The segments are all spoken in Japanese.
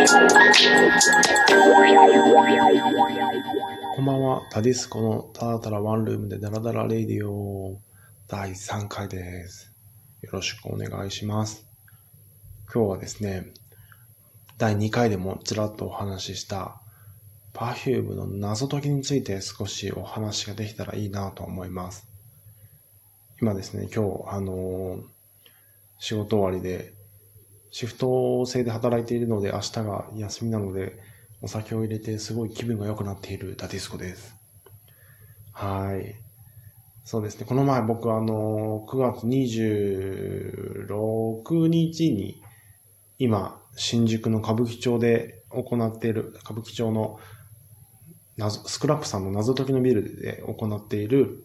こんばんは、タディスコのただただワンルームでダラダラレイディオ第3回です。よろしくお願いします。今日はですね、第2回でもちらっとお話しした Perfume の謎解きについて少しお話ができたらいいなと思います。今ですね、今日、あのー仕事終わりで、シフト制で働いているので明日が休みなので、お酒を入れてすごい気分が良くなっているダディスコです。はい。そうですね。この前僕あの、9月26日に、今、新宿の歌舞伎町で行っている、歌舞伎町の謎スクラップさんの謎解きのビルで行っている、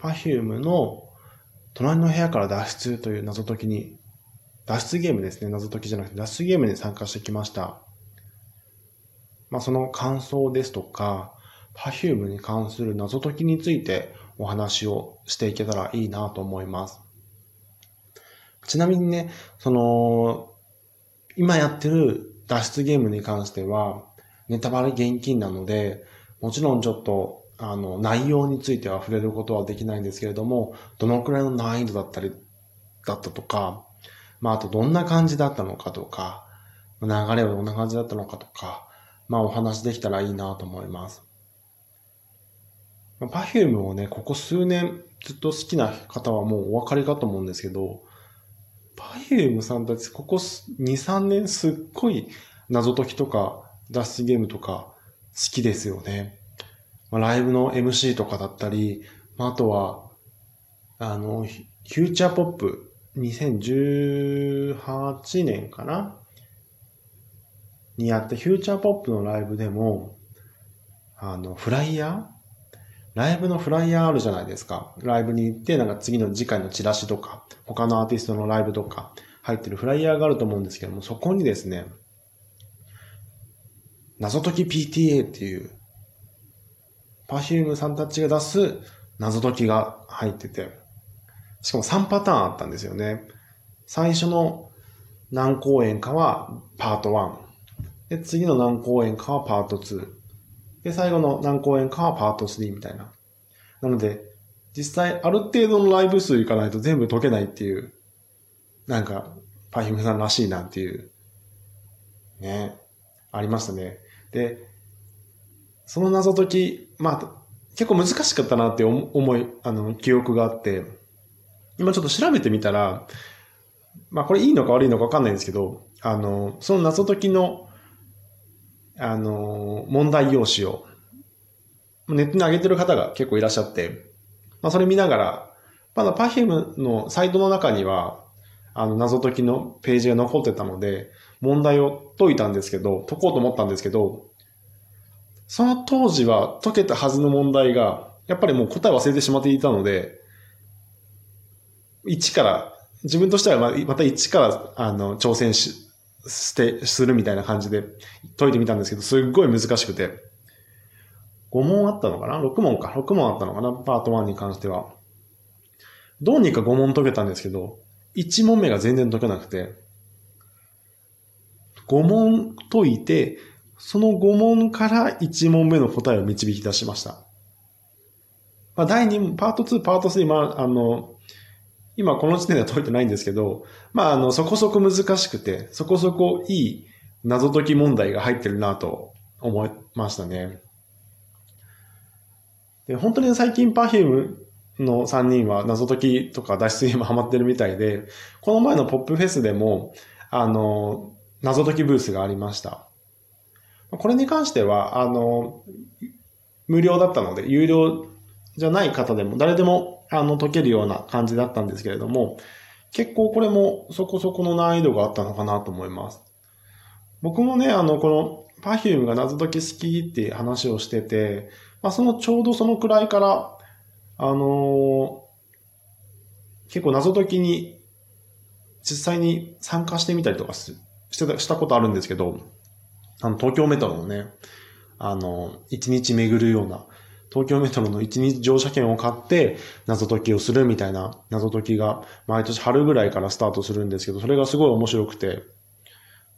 Perfume の隣の部屋から脱出という謎解きに、脱出ゲームですね。謎解きじゃなくて脱出ゲームに参加してきました。まあ、その感想ですとか、Perfume に関する謎解きについてお話をしていけたらいいなと思います。ちなみにね、その、今やってる脱出ゲームに関しては、ネタバレ厳禁なので、もちろんちょっと、あの、内容については触れることはできないんですけれども、どのくらいの難易度だったり、だったとか、まあ、あとどんな感じだったのかとか、流れはどんな感じだったのかとか、まあお話できたらいいなと思います。 Perfumeをね、ここ数年ずっと好きな方はもうお分かりかと思うんですけど、 Perfumeさんたちここ2、3年すっごい謎解きとか脱出ゲームとか好きですよね。まあ、ライブの MC とかだったり、まあ、あとは、あの、フューチャーポップ2018年かなにやったフューチャーポップのライブでも、あの、フライヤー？ライブのフライヤーあるじゃないですか。ライブに行って、なんか次の次回のチラシとか、他のアーティストのライブとか入ってるフライヤーがあると思うんですけども、そこにですね、謎解き PTA っていう、パフュームさんたちが出す謎解きが入ってて、しかも3パターンあったんですよね。最初の何公演かはパート1。で、次の何公演かはパート2。で、最後の何公演かはパート3みたいな。なので、実際ある程度のライブ数いかないと全部解けないっていう、なんか、パイフムさんらしいなっていう、ね、ありましたね。で、その謎解き、まあ、結構難しかったなって思い、あの、記憶があって、今ちょっと調べてみたら、まあこれいいのか悪いのかわかんないんですけど、あの、その謎解きの、あの、問題用紙を、ネットに上げてる方が結構いらっしゃって、まあそれ見ながら、まだ Perfume のサイトの中には、あの、謎解きのページが残ってたので、問題を解いたんですけど、解こうと思ったんですけど、その当時は解けたはずの問題が、やっぱりもう答え忘れてしまっていたので、1から、自分としてはまた1からあの挑戦しして、するみたいな感じで解いてみたんですけど、すっごい難しくて。5問あったのかな ?6 問か。6問あったのかな？パート1に関しては。どうにか5問解けたんですけど、1問目が全然解けなくて、5問解いて、その5問から1問目の答えを導き出しました。まあ、第2問、パート2、パート3、まあ、あの、今この時点では解いてないんですけど、まあ、あの、そこそこ難しくて、そこそこいい謎解き問題が入ってるなと思いましたね。で、本当に最近 Perfume の3人は謎解きとか脱出ゲームハマってるみたいで、この前のポップフェスでも、あの、謎解きブースがありました。これに関しては、あの、無料だったので、有料じゃない方でも、誰でも、あの、解けるような感じだったんですけれども、結構これもそこそこの難易度があったのかなと思います。僕もね、あの、この Perfume が謎解き好きって話をしてて、まあ、そのちょうどそのくらいから、あのー結構謎解きに実際に参加してみたりとかしてた、したことあるんですけど、あの、東京メトロのね、あの、一日巡るような、東京メトロの一日乗車券を買って謎解きをするみたいな謎解きが毎年春ぐらいからスタートするんですけど、それがすごい面白くて、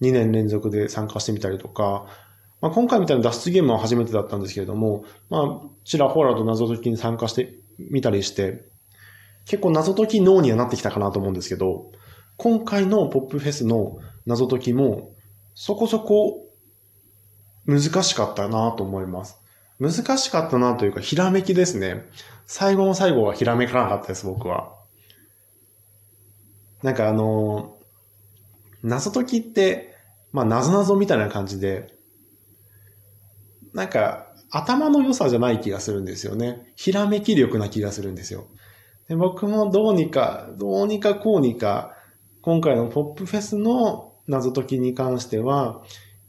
2年連続で参加してみたりとか、まあ、今回みたいな脱出ゲームは初めてだったんですけれども、まあ、ちらほらと謎解きに参加してみたりして、結構謎解き脳にはなってきたかなと思うんですけど、今回のポップフェスの謎解きも、そこそこ難しかったなと思います。難しかったなというか、ひらめきですね。最後の最後はひらめかなかったです、僕は。なんかあの謎解きって、まあ、謎謎みたいな感じで、なんか、頭の良さじゃない気がするんですよね。ひらめき力な気がするんですよ。で僕もどうにか、どうにかこうにか、今回のポップフェスの謎解きに関しては、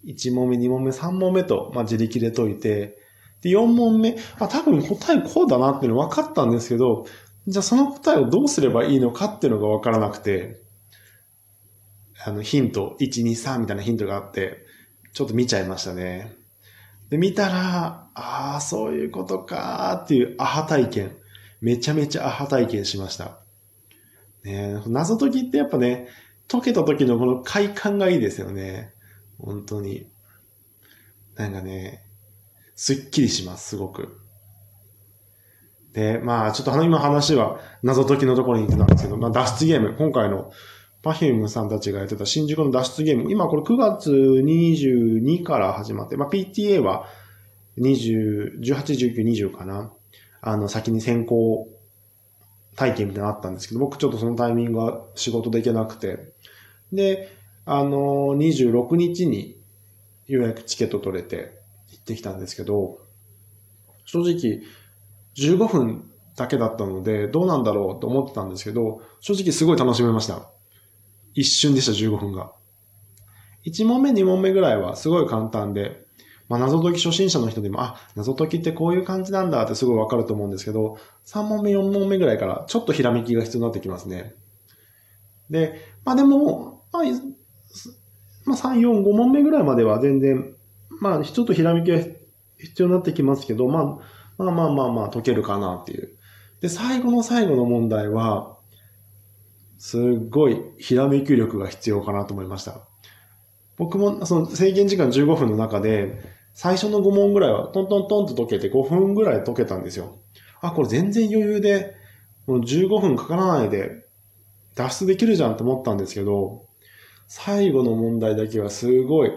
1問目、2問目、3問目と、まあ、自力で解いて、で、4問目、あ、多分答えこうだなっていうの分かったんですけど、じゃあその答えをどうすればいいのかっていうのが分からなくて、あの、ヒント、1、2、3みたいなヒントがあって、ちょっと見ちゃいましたね。で、見たら、ああ、そういうことかっていうアハ体験。めちゃめちゃアハ体験しました。ね謎解きってやっぱね、解けた時のこの快感がいいですよね。本当に。なんかね、すっきりします、すごく。で、まあ、ちょっと今話は謎解きのところに行ってたんですけど、まあ、脱出ゲーム、今回のパフュームさんたちがやってた新宿の脱出ゲーム、今これ9月22から始まって、まあ、PTA は20、18、19、20かな。あの、先に先行体験みたいなのあったんですけど、僕ちょっとそのタイミングは仕事できなくて、で、あの、26日にようやくチケット取れて行ってきたんですけど、正直15分だけだったので、どうなんだろうと思ってたんですけど、正直すごい楽しめました。一瞬でした、15分が。1問目、2問目ぐらいはすごい簡単で、まあ、謎解き初心者の人でも、あ、謎解きってこういう感じなんだってすごいわかると思うんですけど、3問目、4問目ぐらいからちょっとひらめきが必要になってきますね。で、まあでも、まあ、まあ、3、4、5問目ぐらいまでは全然、まあ、ちょっとひらめきが必要になってきますけど、まあ、まあまあまあまあ解けるかなっていう。で、最後の最後の問題は、すっごいひらめき力が必要かなと思いました。僕もその制限時間15分の中で、最初の5問ぐらいはトントントンと解けて5分ぐらい解けたんですよ。あ、これ全然余裕で、もう15分かからないで脱出できるじゃんと思ったんですけど、最後の問題だけはすごい、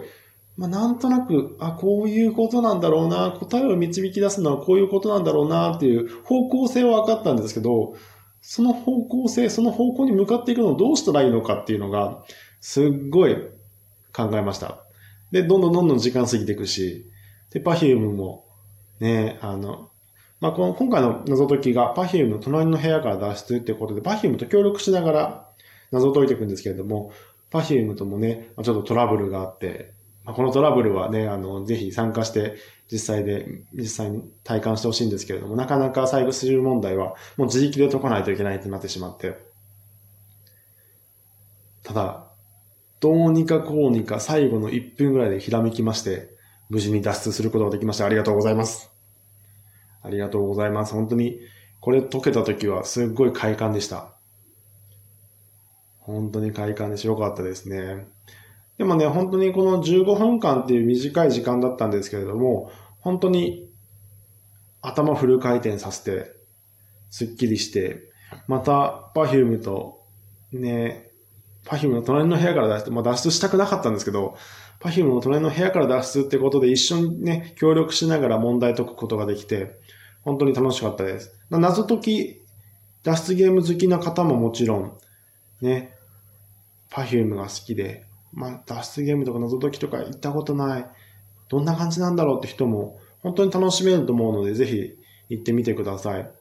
まあ、なんとなく、あ、こういうことなんだろうな、答えを導き出すのはこういうことなんだろうなっていう方向性は分かったんですけど、その方向性、その方向に向かっていくのをどうしたらいいのかっていうのが、すっごい考えました。で、どんどんどんどん時間過ぎていくし、で、 Perfumeも、ね、あの、まあ、この今回の謎解きが Perfumeの隣の部屋から脱出っていうことで、 Perfumeと協力しながら謎解いていくんですけれども、 Perfumeともね、ちょっとトラブルがあって、まあ、このトラブルはね、あの、ぜひ参加して、実際で、実際に体感してほしいんですけれども、なかなか最後スリル問題は、もう自力で解かないといけないってなってしまって。ただ、どうにかこうにか最後の1分ぐらいでひらめきまして、無事に脱出することができました。ありがとうございます。ありがとうございます。本当に、これ解けた時はすっごい快感でした。本当に快感でしよかったですね。でもね、本当にこの15分間っていう短い時間だったんですけれども、本当に頭フル回転させて、スッキリして、また、 Perfumeと、ね、 Perfumeの隣の部屋から脱出、まあ脱出したくなかったんですけど、 Perfumeの隣の部屋から脱出ってことで一緒にね、協力しながら問題解くことができて、本当に楽しかったです。謎解き、脱出ゲーム好きな方ももちろん、ね、 Perfumeが好きで、まあ、脱出ゲームとか謎解きとか行ったことない、どんな感じなんだろうって人も本当に楽しめると思うので、ぜひ行ってみてください。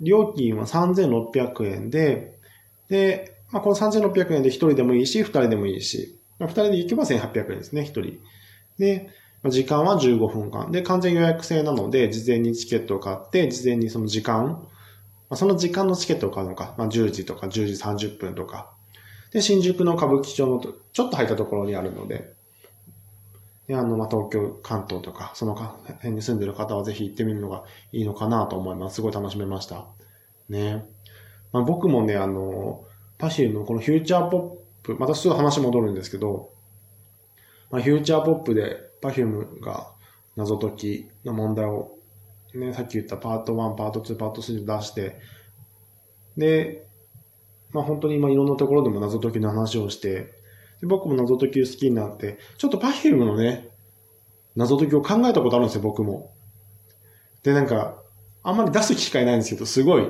料金は3600円で、で、まあ、この3600円で1人でもいいし、2人でもいいし、まあ、2人で行けば1800円ですね、1人。で、時間は15分間。で、完全予約制なので、事前にチケットを買って、事前にその時間、まあ、その時間のチケットを買うのか、まあ、10時とか10時30分とか、で、新宿の歌舞伎町のちょっと入ったところにあるので、で、あの、ま、東京、関東とか、その辺に住んでる方はぜひ行ってみるのがいいのかなと思います。すごい楽しめました。ね。まあ、僕もね、あの、パシーのこのフューチャーポップ、またすぐ話戻るんですけど、まあ、フューチャーポップで Perfume が謎解きの問題を、ね、さっき言ったパート1、パート2、パート3で出して、で、まあ本当に今いろんなところでも謎解きの話をして、で僕も謎解き好きになって、ちょっと Perfume のね、謎解きを考えたことあるんですよ、僕も。で、なんか、あんまり出す機会ないんですけど、すごい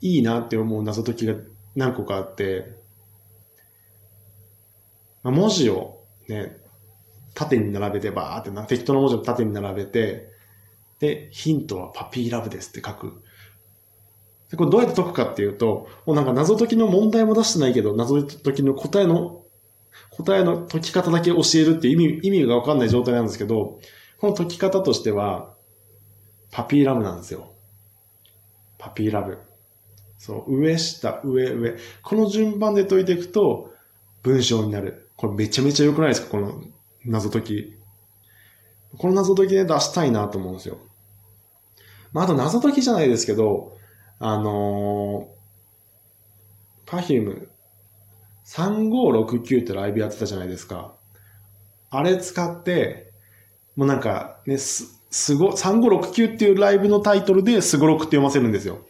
いいなって思う謎解きが何個かあって、まあ、文字をね、縦に並べてバーってな、適当な文字を縦に並べて、で、ヒントはパピーラブですって書く。でこれどうやって解くかっていうと、もうなんか謎解きの問題も出してないけど、謎解きの答えの、答えの解き方だけ教えるって意味、意味がわかんない状態なんですけど、この解き方としては、パピーラブなんですよ。パピーラブ。そう、上下、上、上。この順番で解いていくと、文章になる。これめちゃめちゃ良くないですか？この謎解き。この謎解きで出したいなと思うんですよ。まあ、あと謎解きじゃないですけど、あのー、パフューム3569ってライブやってたじゃないですか。あれ使って、もうなんかね、す、すご、3569っていうライブのタイトルですごろくって読ませるんですよ。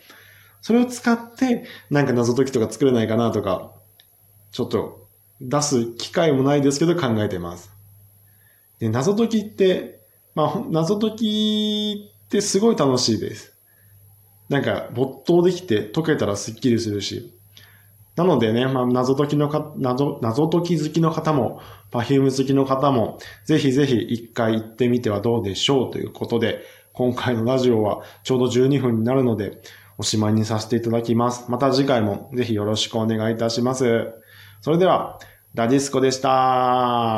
それを使って、なんか謎解きとか作れないかなとか、ちょっと出す機会もないですけど考えてます。で、謎解きって、まあ、謎解きってすごい楽しいです。なんか没頭できて解けたらスッキリするし。なのでね、まあ、謎解きのか、謎、謎解き好きの方も、 Perfume好きの方も、ぜひぜひ一回行ってみてはどうでしょうということで、今回のラジオはちょうど12分になるので、おしまいにさせていただきます。また次回もぜひよろしくお願いいたします。それでは、ダディスコでした。